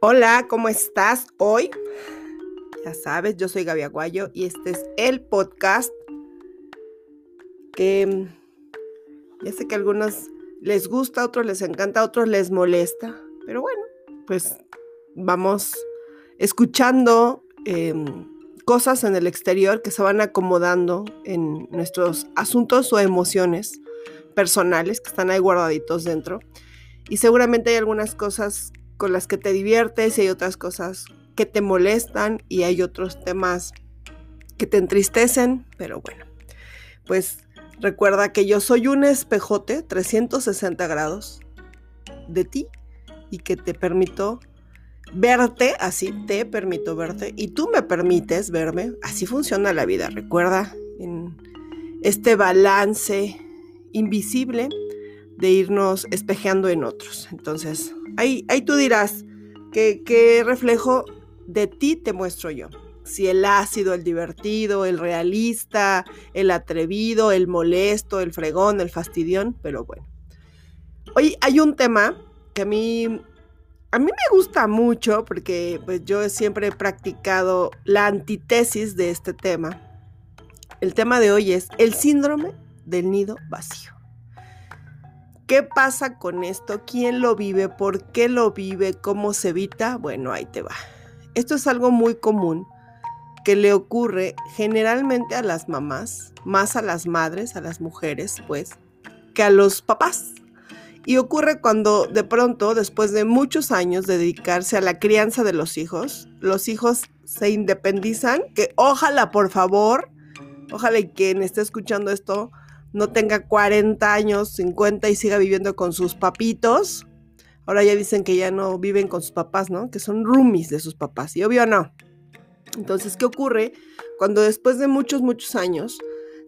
Hola, ¿cómo estás hoy? Ya sabes, yo soy Gaby Aguayo y este es el podcast que mm, ya sé que a algunos les gusta, a otros les encanta, a otros les molesta, pero bueno, pues vamos escuchando em, cosas en el exterior que se van acomodando en nuestros asuntos o emociones personales que están ahí guardaditos dentro. Y seguramente hay algunas cosas con las que te diviertes y hay otras cosas que te molestan y hay otros temas que te entristecen, pero bueno, pues recuerda que yo soy un espejote 360 grados de ti y que te permito verte, así te permito verte y tú me permites verme, así funciona la vida, recuerda, en este balance invisible de irnos espejeando en otros. Entonces, ahí, ahí tú dirás qué reflejo de ti te muestro yo. Si el ácido, el divertido, el realista, el atrevido, el molesto, el fregón, el fastidión, pero bueno. Hoy hay un tema que a mí, a mí me gusta mucho porque pues yo siempre he practicado la antítesis de este tema. El tema de hoy es el síndrome del nido vacío. ¿Qué pasa con esto? ¿Quién lo vive? ¿Por qué lo vive? ¿Cómo se evita? Bueno, ahí te va. Esto es algo muy común que le ocurre generalmente a las mamás, más a las madres, a las mujeres, pues, que a los papás. Y ocurre cuando de pronto, después de muchos años de dedicarse a la crianza de los hijos, los hijos se independizan, que ojalá, por favor, ojalá y quien esté escuchando esto no tenga 40 años, 50 y siga viviendo con sus papitos. Ahora ya dicen que ya no viven con sus papás, ¿no? Que son roomies de sus papás. Y obvio no. Entonces, ¿qué ocurre cuando después de muchos, muchos años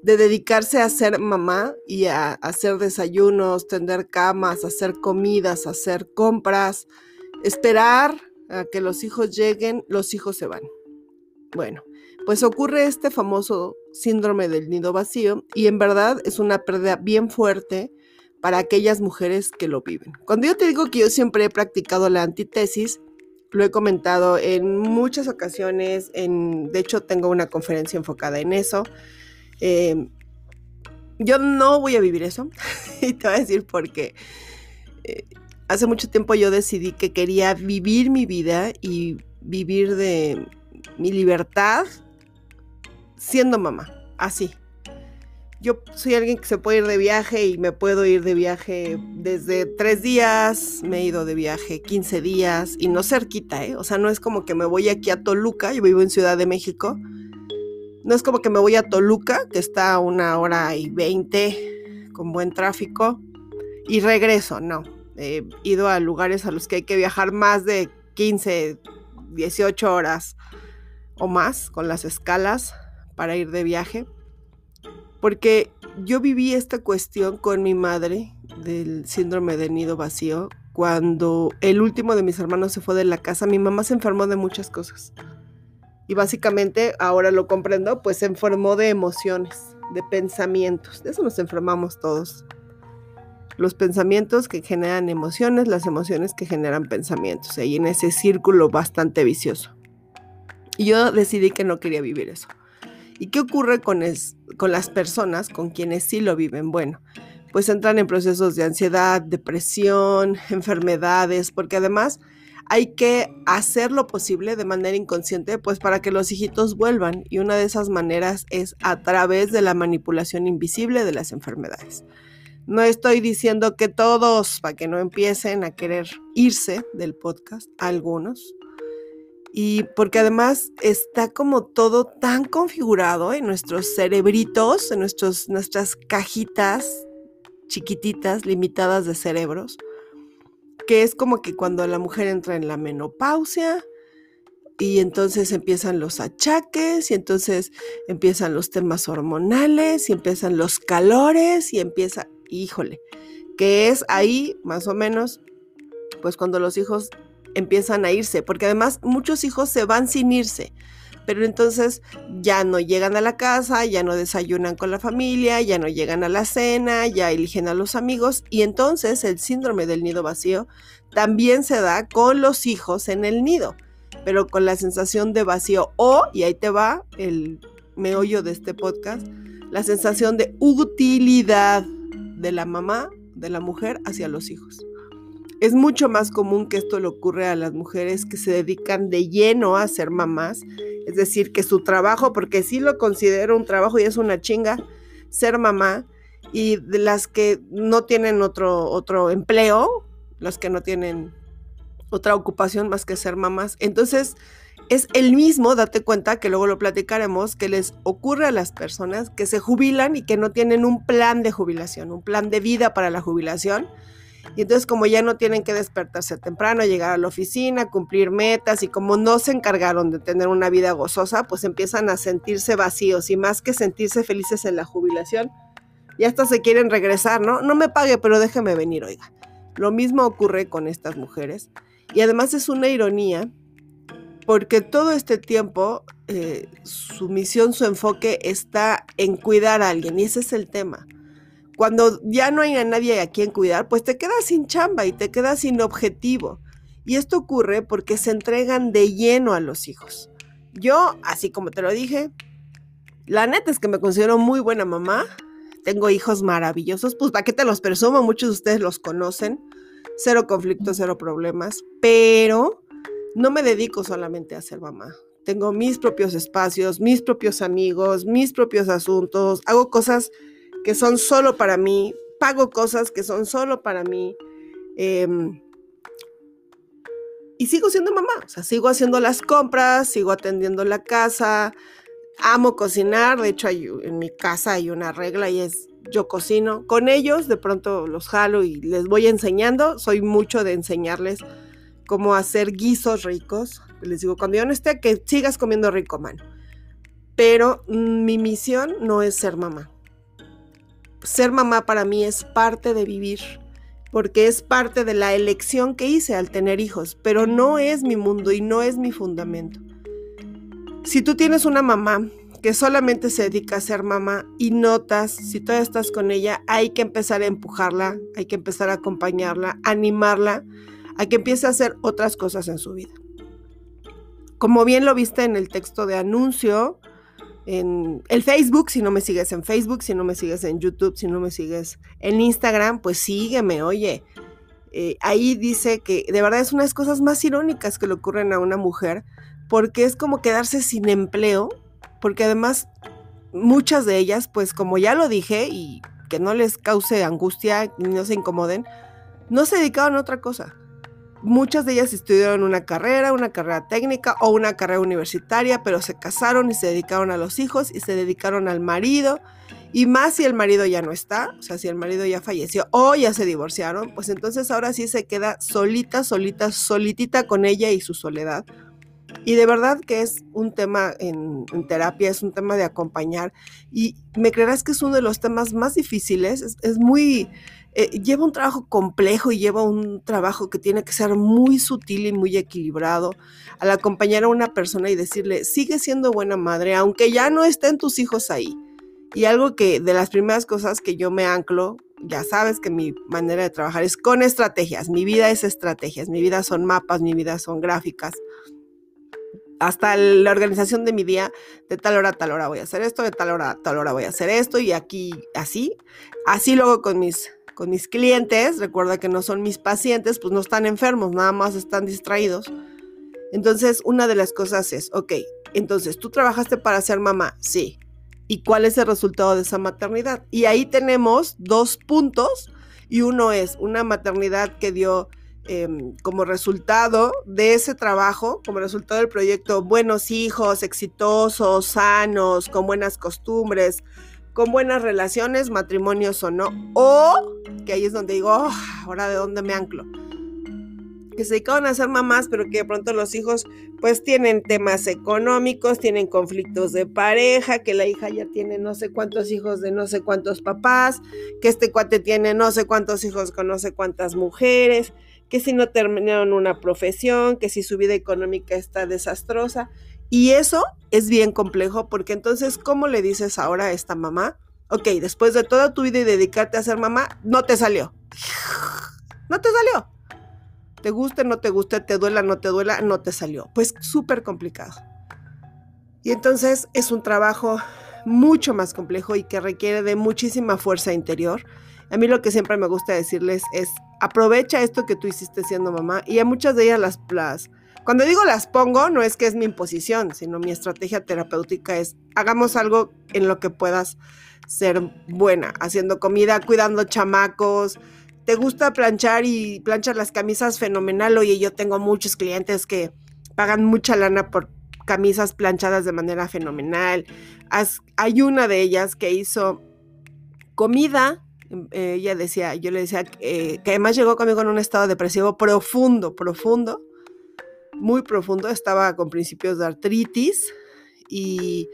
de dedicarse a ser mamá y a hacer desayunos, tender camas, hacer comidas, hacer compras, esperar a que los hijos lleguen, los hijos se van? Bueno, pues ocurre este famoso síndrome del nido vacío y en verdad es una pérdida bien fuerte para aquellas mujeres que lo viven. Cuando yo te digo que yo siempre he practicado la antítesis, lo he comentado en muchas ocasiones, en, de hecho tengo una conferencia enfocada en eso. Eh, yo no voy a vivir eso y te voy a decir por qué. Eh, hace mucho tiempo yo decidí que quería vivir mi vida y vivir de mi libertad siendo mamá, así. Yo soy alguien que se puede ir de viaje y me puedo ir de viaje desde tres días, me he ido de viaje 15 días y no cerquita, ¿eh? O sea, no es como que me voy aquí a Toluca, yo vivo en Ciudad de México. No es como que me voy a Toluca, que está a una hora y veinte con buen tráfico, y regreso, no. He ido a lugares a los que hay que viajar más de 15, 18 horas o más con las escalas para ir de viaje, porque yo viví esta cuestión con mi madre del síndrome de nido vacío. Cuando el último de mis hermanos se fue de la casa, mi mamá se enfermó de muchas cosas. Y básicamente, ahora lo comprendo, pues se enfermó de emociones, de pensamientos. De eso nos enfermamos todos. Los pensamientos que generan emociones, las emociones que generan pensamientos. Ahí en ese círculo bastante vicioso. Y yo decidí que no quería vivir eso. ¿Y qué ocurre con, con las personas con quienes sí lo viven? Bueno, pues entran en procesos de ansiedad, depresión, enfermedades, porque además hay que hacer lo posible de manera inconsciente, pues para que los hijitos vuelvan. Y una de esas maneras es a través de la manipulación invisible de las enfermedades. No estoy diciendo que todos, para que no empiecen a querer irse del podcast, algunos, y porque además está como todo tan configurado en nuestros cerebritos, en nuestros, nuestras cajitas chiquititas, limitadas de cerebros, que es como que cuando la mujer entra en la menopausia y entonces empiezan los achaques y entonces empiezan los temas hormonales y empiezan los calores y empieza, híjole, que es ahí más o menos, pues cuando los hijos empiezan a irse, porque además muchos hijos se van sin irse, pero entonces ya no llegan a la casa, ya no desayunan con la familia, ya no llegan a la cena, ya eligen a los amigos y entonces el síndrome del nido vacío también se da con los hijos en el nido, pero con la sensación de vacío o, y ahí te va el meollo de este podcast, la sensación de utilidad de la mamá, de la mujer hacia los hijos. Es mucho más común que esto le ocurre a las mujeres que se dedican de lleno a ser mamás, es decir, que su trabajo, porque sí lo considero un trabajo y es una chinga, ser mamá, y de las que no tienen otro, otro empleo, las que no tienen otra ocupación más que ser mamás. Entonces, es el mismo, date cuenta que luego lo platicaremos, que les ocurre a las personas que se jubilan y que no tienen un plan de jubilación, un plan de vida para la jubilación y entonces como ya no tienen que despertarse temprano, llegar a la oficina, cumplir metas y como no se encargaron de tener una vida gozosa, pues empiezan a sentirse vacíos y más que sentirse felices en la jubilación, ya hasta se quieren regresar, ¿no? No me pague, pero déjeme venir, oiga. Lo mismo ocurre con estas mujeres. Y además es una ironía porque todo este tiempo eh, su misión, su enfoque está en cuidar a alguien y ese es el tema cuando ya no hay a nadie a quien cuidar, pues te quedas sin chamba y te quedas sin objetivo. Y esto ocurre porque se entregan de lleno a los hijos. Yo, así como te lo dije, la neta es que me considero muy buena mamá. Tengo hijos maravillosos, pues para qué te los presumo, muchos de ustedes los conocen. Cero conflictos, cero problemas, pero no me dedico solamente a ser mamá. Tengo mis propios espacios, mis propios amigos, mis propios asuntos, hago cosas que son solo para mí, pago cosas que son solo para mí. Em, y sigo siendo mamá, o sea, sigo haciendo las compras, sigo atendiendo la casa, amo cocinar, de hecho en mi casa hay una regla y es yo cocino. Con ellos de pronto los jalo y les voy enseñando, soy mucho de enseñarles cómo hacer guisos ricos. Les digo, cuando yo no esté, que sigas comiendo rico, mano. Pero mm, mi misión no es ser mamá ser mamá para mí es parte de vivir, porque es parte de la elección que hice al tener hijos, pero no es mi mundo y no es mi fundamento. Si tú tienes una mamá que solamente se dedica a ser mamá y notas, si todavía estás con ella, hay que empezar a empujarla, hay que empezar a acompañarla, animarla, a que empiece a hacer otras cosas en su vida. Como bien lo viste en el texto de anuncio, en el Facebook, si no me sigues en Facebook, si no me sigues en YouTube, si no me sigues en Instagram, pues sígueme, oye. Eh, ahí dice que de verdad es una de las cosas más irónicas que le ocurren a una mujer, porque es como quedarse sin empleo, porque además muchas de ellas, pues como ya lo dije, y que no les cause angustia ni no se incomoden, no se dedicaban a otra cosa. Muchas de ellas estudiaron una carrera, una carrera técnica o una carrera universitaria, pero se casaron y se dedicaron a los hijos y se dedicaron al marido. Y más si el marido ya no está, o sea, si el marido ya falleció o ya se divorciaron, pues entonces ahora sí se queda solita, solita, solitita con ella y su soledad. Y de verdad que es un tema en, terapia, es un tema de acompañar. Y me creerás que es uno de los temas más difíciles, es muy eh, lleva un trabajo complejo y lleva un trabajo que tiene que ser muy sutil y muy equilibrado al acompañar a una persona y decirle, sigue siendo buena madre, aunque ya no estén tus hijos ahí. Y algo que de las primeras cosas que yo me anclo, ya sabes que mi manera de trabajar es con estrategias, mi vida es estrategias, mi vida son mapas, mi vida son gráficas. Hasta la organización de mi día, de tal hora a tal hora voy a hacer esto, de tal hora a tal hora voy a hacer esto y aquí así. Así luego con mis con mis clientes, recuerda que no son mis pacientes, pues no están enfermos, nada más están distraídos. Entonces, una de las cosas es, ok, entonces, ¿tú trabajaste para ser mamá? Sí. ¿Y cuál es el resultado de esa maternidad? Y ahí tenemos dos puntos y uno es una maternidad que dio em, como resultado de ese trabajo, como resultado del proyecto, buenos hijos, exitosos, sanos, con buenas costumbres, con buenas relaciones, matrimonios o no. O, que ahí es donde digo, oh, ahora de dónde me anclo. Que se dedicaban a ser mamás, pero que de pronto los hijos pues tienen temas económicos, tienen conflictos de pareja, que la hija ya tiene no sé cuántos hijos de no sé cuántos papás, que este cuate tiene no sé cuántos hijos con no sé cuántas mujeres, que si no terminaron una profesión, que si su vida económica está desastrosa Y eso es bien complejo porque entonces, ¿cómo le dices ahora a esta mamá? Ok, después de toda tu vida y dedicarte a ser mamá, no te salió. No te salió. Te guste, no te guste, te duela, no te duela, no te salió. Pues súper complicado. Y entonces es un trabajo mucho más complejo y que requiere de muchísima fuerza interior. A mí lo que siempre me gusta decirles es, aprovecha esto que tú hiciste siendo mamá y a muchas de ellas las, las cuando digo las pongo, no es que es mi imposición, sino mi estrategia terapéutica es, hagamos algo en lo que puedas ser buena, haciendo comida, cuidando chamacos. ¿Te gusta planchar y planchar las camisas fenomenal? Oye, yo tengo muchos clientes que pagan mucha lana por camisas planchadas de manera fenomenal. hay una de ellas que hizo comida. Em, ella decía, yo le decía eh, que además llegó conmigo en un estado depresivo profundo, profundo, muy profundo. Estaba con principios de artritis y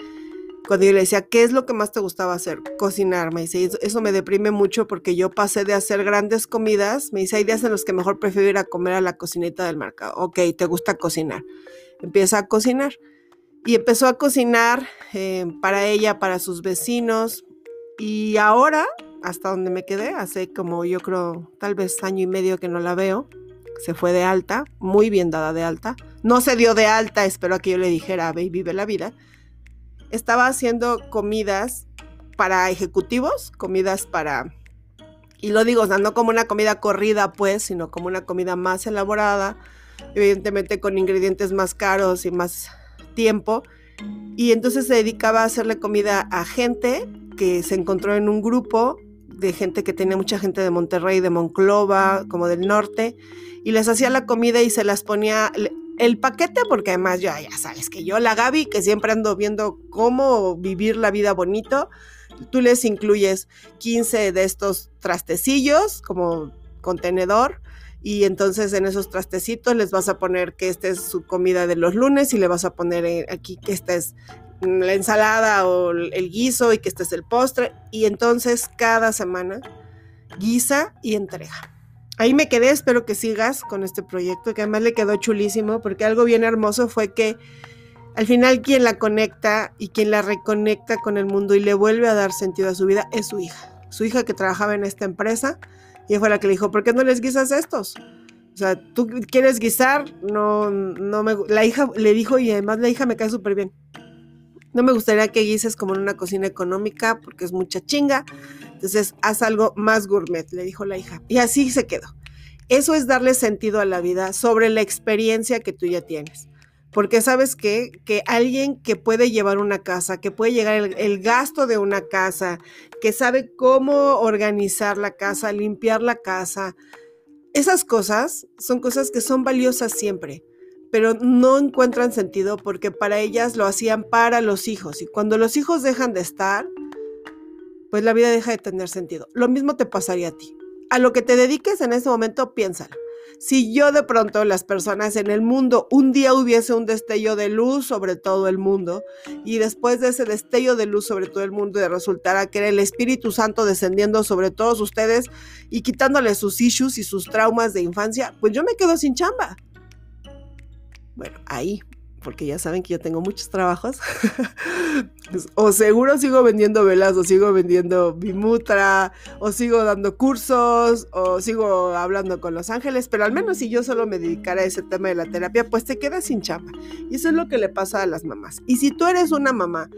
cuando yo le decía, ¿qué es lo que más te gustaba hacer? Cocinar. Me dice, eso me deprime mucho porque yo pasé de hacer grandes comidas. Me dice, hay días en los que mejor prefiero ir a comer a la cocineta del mercado. Ok, te gusta cocinar. Empieza a cocinar. Y empezó a cocinar eh, para ella, para sus vecinos. Y ahora, hasta donde me quedé, hace como yo creo, tal vez año y medio que no la veo, se fue de alta, muy bien dada de alta. No se dio de alta, espero que yo le dijera, ve y vive la vida estaba haciendo comidas para ejecutivos, comidas para, y lo digo, no como una comida corrida, pues, sino como una comida más elaborada, evidentemente con ingredientes más caros y más tiempo. Y entonces se dedicaba a hacerle comida a gente que se encontró en un grupo de gente que tenía mucha gente de Monterrey, de Monclova, como del norte, y les hacía la comida y se las ponía, el paquete, porque además ya, ya sabes que yo, la Gaby, que siempre ando viendo cómo vivir la vida bonito, tú les incluyes 15 de estos trastecillos como contenedor y entonces en esos trastecitos les vas a poner que esta es su comida de los lunes y le vas a poner eh, aquí que esta es la ensalada o el guiso y que este es el postre y entonces cada semana guisa y entrega ahí me quedé, espero que sigas con este proyecto, que además le quedó chulísimo, porque algo bien hermoso fue que al final quien la conecta y quien la reconecta con el mundo y le vuelve a dar sentido a su vida es su hija. Su hija que trabajaba en esta empresa y fue la que le dijo, ¿por qué no les guisas estos? O sea, tú quieres guisar, no, no me... La hija le dijo y además la hija me cae súper bien. No me gustaría que guises como en una cocina económica porque es mucha chinga. Entonces, haz algo más gourmet, le dijo la hija. Y así se quedó. Eso es darle sentido a la vida sobre la experiencia que tú ya tienes. Porque sabes qué? que alguien que puede llevar una casa, que puede llegar el, el, gasto de una casa, que sabe cómo organizar la casa, limpiar la casa, esas cosas son cosas que son valiosas siempre, pero no encuentran sentido porque para ellas lo hacían para los hijos. Y cuando los hijos dejan de estar, pues la vida deja de tener sentido. Lo mismo te pasaría a ti. A lo que te dediques en ese momento, piénsalo. Si yo de pronto las personas en el mundo un día hubiese un destello de luz sobre todo el mundo y después de ese destello de luz sobre todo el mundo y resultara que era el Espíritu Santo descendiendo sobre todos ustedes y quitándoles sus issues y sus traumas de infancia, pues yo me quedo sin chamba. Bueno, ahí porque ya saben que yo tengo muchos trabajos, pues, o seguro sigo vendiendo velas, o sigo vendiendo bimutra, o sigo dando cursos, o sigo hablando con los ángeles, pero al menos si yo solo me dedicara a ese tema de la terapia, pues te quedas sin chamba. Y eso es lo que le pasa a las mamás. Y si tú eres una mamá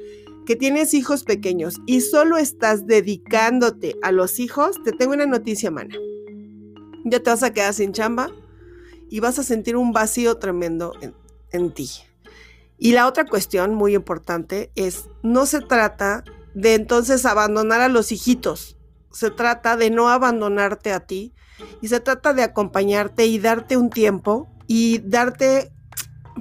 que tienes hijos pequeños y solo estás dedicándote a los hijos, te tengo una noticia, mana. Ya te vas a quedar sin chamba y vas a sentir un vacío tremendo en, en ti. Y la otra cuestión muy importante es, no se trata de entonces abandonar a los hijitos, se trata de no abandonarte a ti y se trata de acompañarte y darte un tiempo y darte,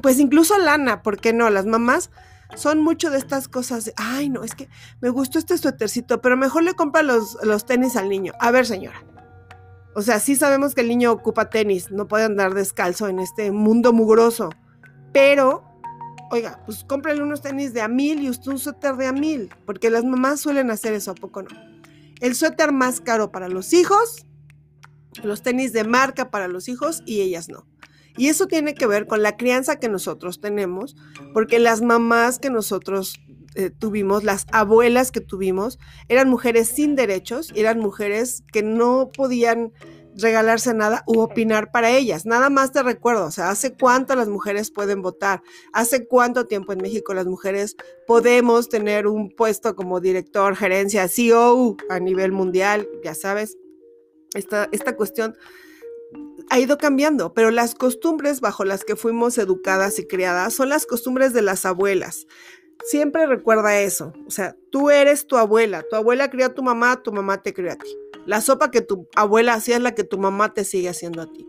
pues incluso lana, ¿por qué no? Las mamás son mucho de estas cosas de, ay, no, es que me gustó este suétercito, pero mejor le compra los, los tenis al niño. A ver, señora. O sea, sí sabemos que el niño ocupa tenis, no puede andar descalzo en este mundo mugroso, pero oiga, pues cómprale unos tenis de a mil y usted un suéter de a mil, porque las mamás suelen hacer eso, ¿a poco no? El suéter más caro para los hijos, los tenis de marca para los hijos y ellas no. Y eso tiene que ver con la crianza que nosotros tenemos, porque las mamás que nosotros eh, tuvimos, las abuelas que tuvimos, eran mujeres sin derechos, eran mujeres que no podían regalarse nada u opinar para ellas. Nada más te recuerdo, o sea, ¿hace cuánto las mujeres pueden votar? ¿Hace cuánto tiempo en México las mujeres podemos tener un puesto como director, gerencia, CEO a nivel mundial? Ya sabes, esta, esta cuestión ha ido cambiando, pero las costumbres bajo las que fuimos educadas y criadas son las costumbres de las abuelas. Siempre recuerda eso, o sea, tú eres tu abuela, tu abuela crió a tu mamá, tu mamá te crió a ti. La sopa que tu abuela hacía es la que tu mamá te sigue haciendo a ti.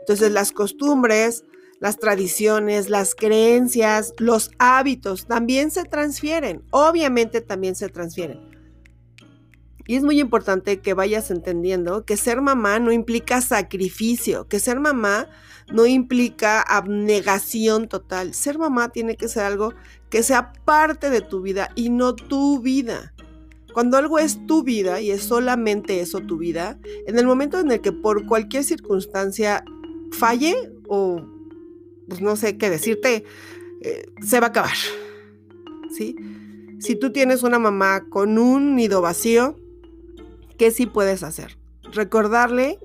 Entonces las costumbres, las tradiciones, las creencias, los hábitos también se transfieren, obviamente también se transfieren. Y es muy importante que vayas entendiendo que ser mamá no implica sacrificio, que ser mamá no implica abnegación total. Ser mamá tiene que ser algo que sea parte de tu vida y no tu vida. Cuando algo es tu vida y es solamente eso tu vida, en el momento en el que por cualquier circunstancia falle o pues no sé qué decirte, eh, se va a acabar. ¿Sí? Si tú tienes una mamá con un nido vacío, ¿qué sí puedes hacer? Recordarle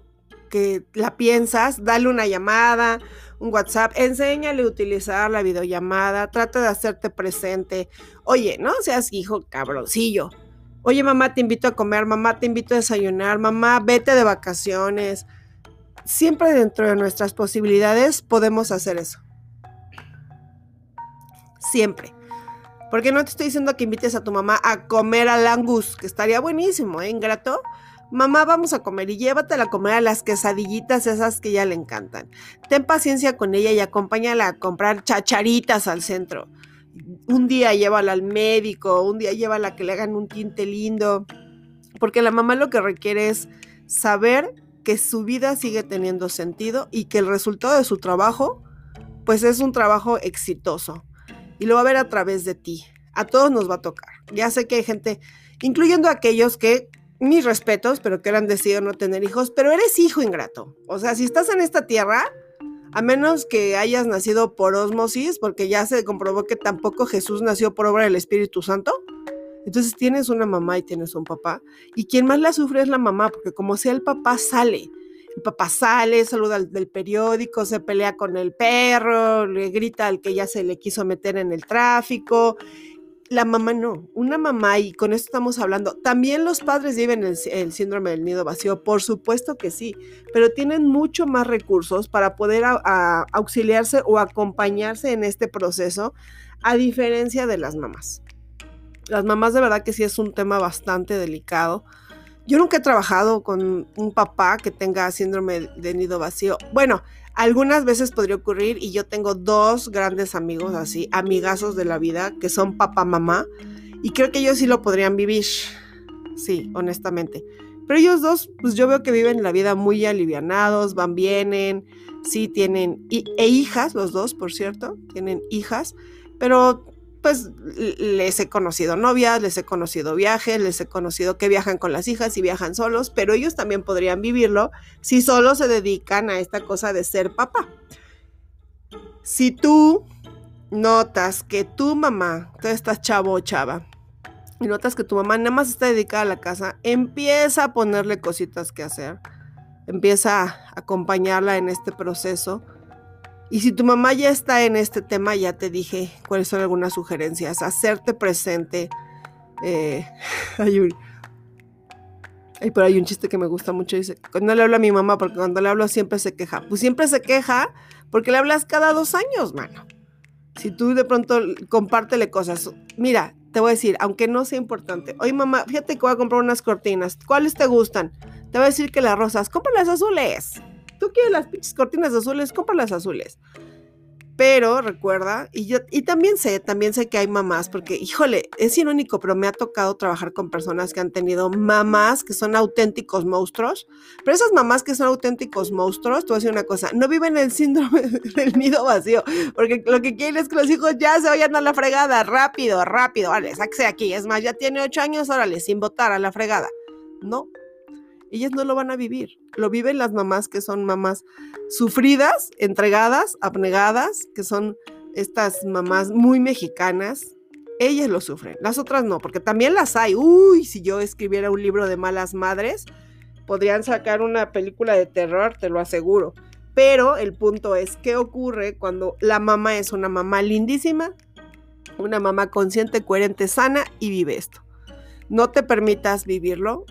que la piensas, dale una llamada, un WhatsApp, enséñale a utilizar la videollamada, trata de hacerte presente. Oye, no seas hijo cabroncillo Oye, mamá, te invito a comer, mamá, te invito a desayunar, mamá, vete de vacaciones. Siempre dentro de nuestras posibilidades podemos hacer eso. Siempre. Porque no te estoy diciendo que invites a tu mamá a comer al angus, que estaría buenísimo, ¿eh? Ingrato. Mamá, vamos a comer y llévatela a comer a las quesadillitas esas que ya le encantan. Ten paciencia con ella y acompáñala a comprar chacharitas al centro un día llévala al médico, un día llévala a que le hagan un tinte lindo, porque la mamá lo que requiere es saber que su vida sigue teniendo sentido y que el resultado de su trabajo, pues es un trabajo exitoso. Y lo va a ver a través de ti. A todos nos va a tocar. Ya sé que hay gente, incluyendo aquellos que, mis respetos, pero que han decidido no tener hijos, pero eres hijo ingrato. O sea, si estás en esta tierra, a menos que hayas nacido por osmosis, porque ya se comprobó que tampoco Jesús nació por obra del Espíritu Santo. Entonces tienes una mamá y tienes un papá. Y quien más la sufre es la mamá, porque como sea el papá sale. El papá sale, saluda del periódico, se pelea con el perro, le grita al que ya se le quiso meter en el tráfico la mamá no, una mamá, y con esto estamos hablando, también los padres viven el, síndrome del nido vacío, por supuesto que sí, pero tienen mucho más recursos para poder auxiliarse o acompañarse en este proceso, a diferencia de las mamás. Las mamás de verdad que sí es un tema bastante delicado. Yo nunca he trabajado con un papá que tenga síndrome de nido vacío. Bueno, algunas veces podría ocurrir y yo tengo dos grandes amigos así, amigazos de la vida, que son papá, mamá, y creo que ellos sí lo podrían vivir, sí, honestamente. Pero ellos dos, pues yo veo que viven la vida muy alivianados, van, vienen, sí tienen, e hijas, los dos, por cierto, tienen hijas, pero pues les he conocido novias, les he conocido viajes, les he conocido que viajan con las hijas y viajan solos, pero ellos también podrían vivirlo si solo se dedican a esta cosa de ser papá. Si tú notas que tu mamá, tú estás chavo o chava, y notas que tu mamá nada más está dedicada a la casa, empieza a ponerle cositas que hacer, empieza a acompañarla en este proceso y si tu mamá ya está en este tema, ya te dije cuáles son algunas sugerencias. Hacerte presente. Eh, hay, hay por ahí un chiste que me gusta mucho. Dice, cuando le hablo a mi mamá, porque cuando le hablo siempre se queja. Pues siempre se queja porque le hablas cada dos años, mano. Si tú de pronto compártele cosas. Mira, te voy a decir, aunque no sea importante. Oye, mamá, fíjate que voy a comprar unas cortinas. ¿Cuáles te gustan? Te voy a decir que las rosas. Compra las azules tú quieres las pinches cortinas azules, compra las azules. Pero recuerda, y yo, y también sé, también sé que hay mamás, porque, híjole, es irónico, pero me ha tocado trabajar con personas que han tenido mamás que son auténticos monstruos. Pero esas mamás que son auténticos monstruos, a decir una cosa, no viven el síndrome del nido vacío, porque lo que quieren es que los hijos ya se vayan a la fregada, rápido, rápido, vale, sáquese aquí. Es más, ya tiene ocho años, órale, sin votar a la fregada. No, Ellas no lo van a vivir. Lo viven las mamás que son mamás sufridas, entregadas, abnegadas, que son estas mamás muy mexicanas. Ellas lo sufren, las otras no, porque también las hay. Uy, si yo escribiera un libro de malas madres, podrían sacar una película de terror, te lo aseguro. Pero el punto es, ¿qué ocurre cuando la mamá es una mamá lindísima, una mamá consciente, coherente, sana y vive esto? No te permitas vivirlo.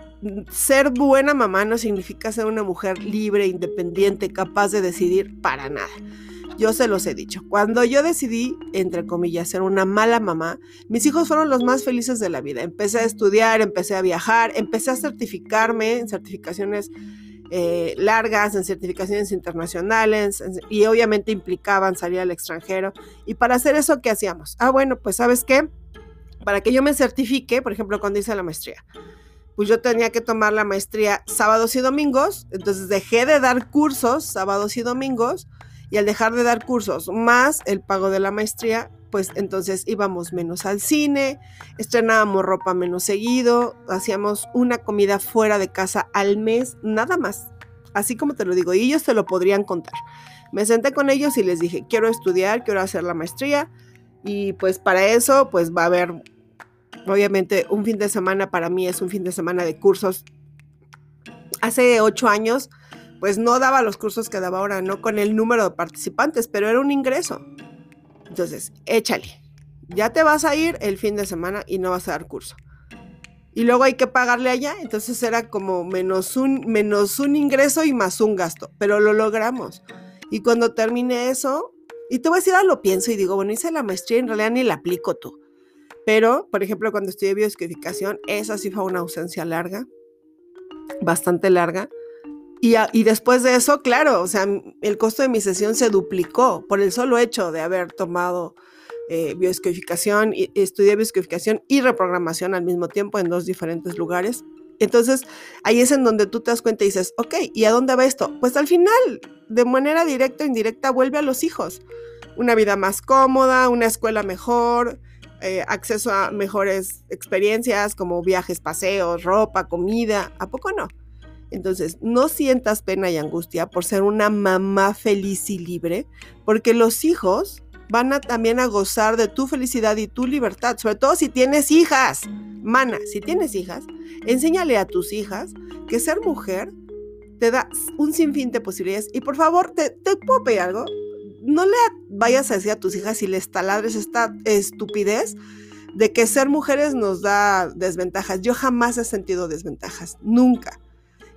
Ser buena mamá no significa ser una mujer libre, independiente, capaz de decidir para nada. Yo se los he dicho. Cuando yo decidí, entre comillas, ser una mala mamá, mis hijos fueron los más felices de la vida. Empecé a estudiar, empecé a viajar, empecé a certificarme en certificaciones eh, largas, en certificaciones internacionales, y obviamente implicaban salir al extranjero. Y para hacer eso, ¿qué hacíamos? Ah, bueno, pues sabes qué, para que yo me certifique, por ejemplo, cuando hice la maestría, pues yo tenía que tomar la maestría sábados y domingos, entonces dejé de dar cursos sábados y domingos y al dejar de dar cursos más el pago de la maestría, pues entonces íbamos menos al cine, estrenábamos ropa menos seguido, hacíamos una comida fuera de casa al mes, nada más. Así como te lo digo, y ellos te lo podrían contar. Me senté con ellos y les dije, quiero estudiar, quiero hacer la maestría y pues para eso pues va a haber, obviamente un fin de semana para mí es un fin de semana de cursos. Hace ocho años pues no daba los cursos que daba ahora, no con el número de participantes, pero era un ingreso. Entonces, échale. Ya te vas a ir el fin de semana y no vas a dar curso. Y luego hay que pagarle allá, entonces era como menos un, menos un ingreso y más un gasto, pero lo logramos. Y cuando terminé eso, y te voy a decir, ahora lo pienso y digo, bueno, hice la maestría, en realidad ni la aplico tú. Pero, por ejemplo, cuando estudié bioscodificación, esa sí fue una ausencia larga, bastante larga. Y, después de eso, claro, o sea, el costo de mi sesión se duplicó por el solo hecho de haber tomado eh, bioscodificación, y, estudié bioscodificación y reprogramación al mismo tiempo en dos diferentes lugares. Entonces, ahí es en donde tú te das cuenta y dices, ok, ¿y a dónde va esto? Pues al final, de manera directa o indirecta, vuelve a los hijos. Una vida más cómoda, una escuela mejor, eh, acceso a mejores experiencias como viajes, paseos, ropa, comida. ¿A poco no? Entonces, no sientas pena y angustia por ser una mamá feliz y libre, porque los hijos van a, también a gozar de tu felicidad y tu libertad, sobre todo si tienes hijas. Mana, si tienes hijas, enséñale a tus hijas que ser mujer te da un sinfín de posibilidades. Y por favor, te, te puedo pedir algo. No le vayas a decir a tus hijas si les taladres esta estupidez de que ser mujeres nos da desventajas. Yo jamás he sentido desventajas, nunca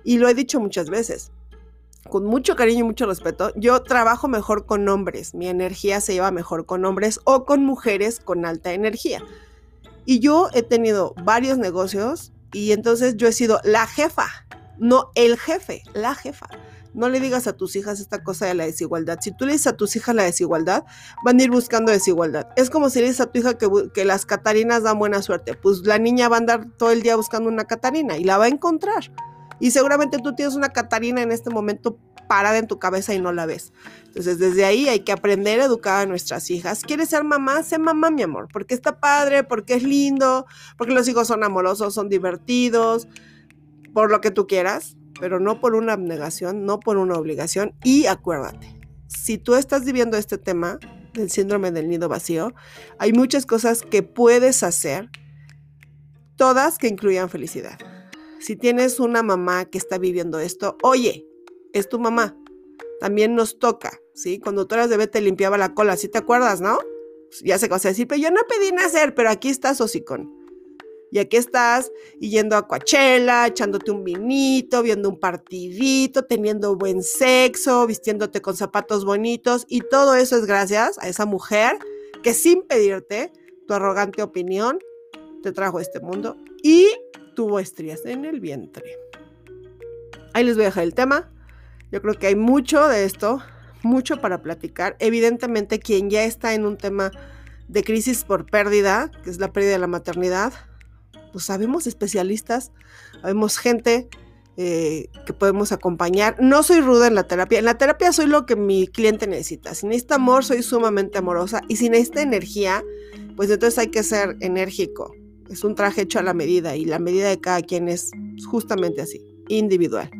y lo he dicho muchas veces, con mucho cariño y mucho respeto, yo trabajo mejor con hombres, mi energía se lleva mejor con hombres o con mujeres con alta energía. Y yo he tenido varios negocios y entonces yo he sido la jefa, no el jefe, la jefa. No le digas a tus hijas esta cosa de la desigualdad. Si tú le dices a tus hijas la desigualdad, van a ir buscando desigualdad. Es como si le dices a tu hija que, las catarinas dan buena suerte. Pues la niña va a andar todo el día buscando una catarina y la va a encontrar. Y seguramente tú tienes una Catarina en este momento parada en tu cabeza y no la ves. Entonces, desde ahí hay que aprender a educar a nuestras hijas. ¿Quieres ser mamá? Sé mamá, mi amor, porque está padre, porque es lindo, porque los hijos son amorosos, son divertidos, por lo que tú quieras, pero no por una abnegación, no por una obligación. Y acuérdate, si tú estás viviendo este tema del síndrome del nido vacío, hay muchas cosas que puedes hacer, todas que incluyan felicidad si tienes una mamá que está viviendo esto, oye, es tu mamá. También nos toca, ¿sí? Cuando tú eras bebé te limpiaba la cola, ¿sí te acuerdas, no? Pues, ya se vas a decir, pero yo no pedí nacer, pero aquí estás, hocicón. Y aquí estás yendo a Coachella, echándote un vinito, viendo un partidito, teniendo buen sexo, vistiéndote con zapatos bonitos. Y todo eso es gracias a esa mujer que sin pedirte tu arrogante opinión te trajo a este mundo. Y tuvo estrías en el vientre. Ahí les voy a dejar el tema. Yo creo que hay mucho de esto, mucho para platicar. Evidentemente, quien ya está en un tema de crisis por pérdida, que es la pérdida de la maternidad, pues sabemos especialistas, sabemos gente eh, que podemos acompañar. No soy ruda en la terapia. En la terapia soy lo que mi cliente necesita. Si necesita amor, soy sumamente amorosa. Y si necesita energía, pues entonces hay que ser enérgico. Es un traje hecho a la medida y la medida de cada quien es justamente así. individual.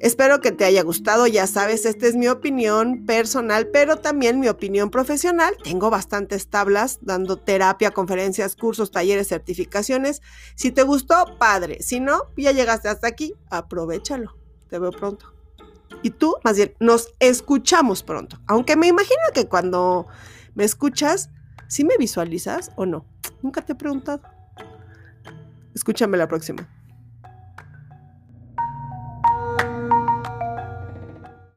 Espero que te haya gustado, ya sabes, esta es mi opinión personal, pero también mi opinión profesional. Tengo bastantes tablas dando terapia, conferencias, cursos, talleres, certificaciones. Si te gustó, padre. Si no, ya llegaste hasta aquí, aprovechalo. Te veo pronto. Y tú, más bien, nos escuchamos pronto. Aunque me imagino que cuando me escuchas, ¿sí me visualizas o no? Nunca te he preguntado. Escúchame la próxima.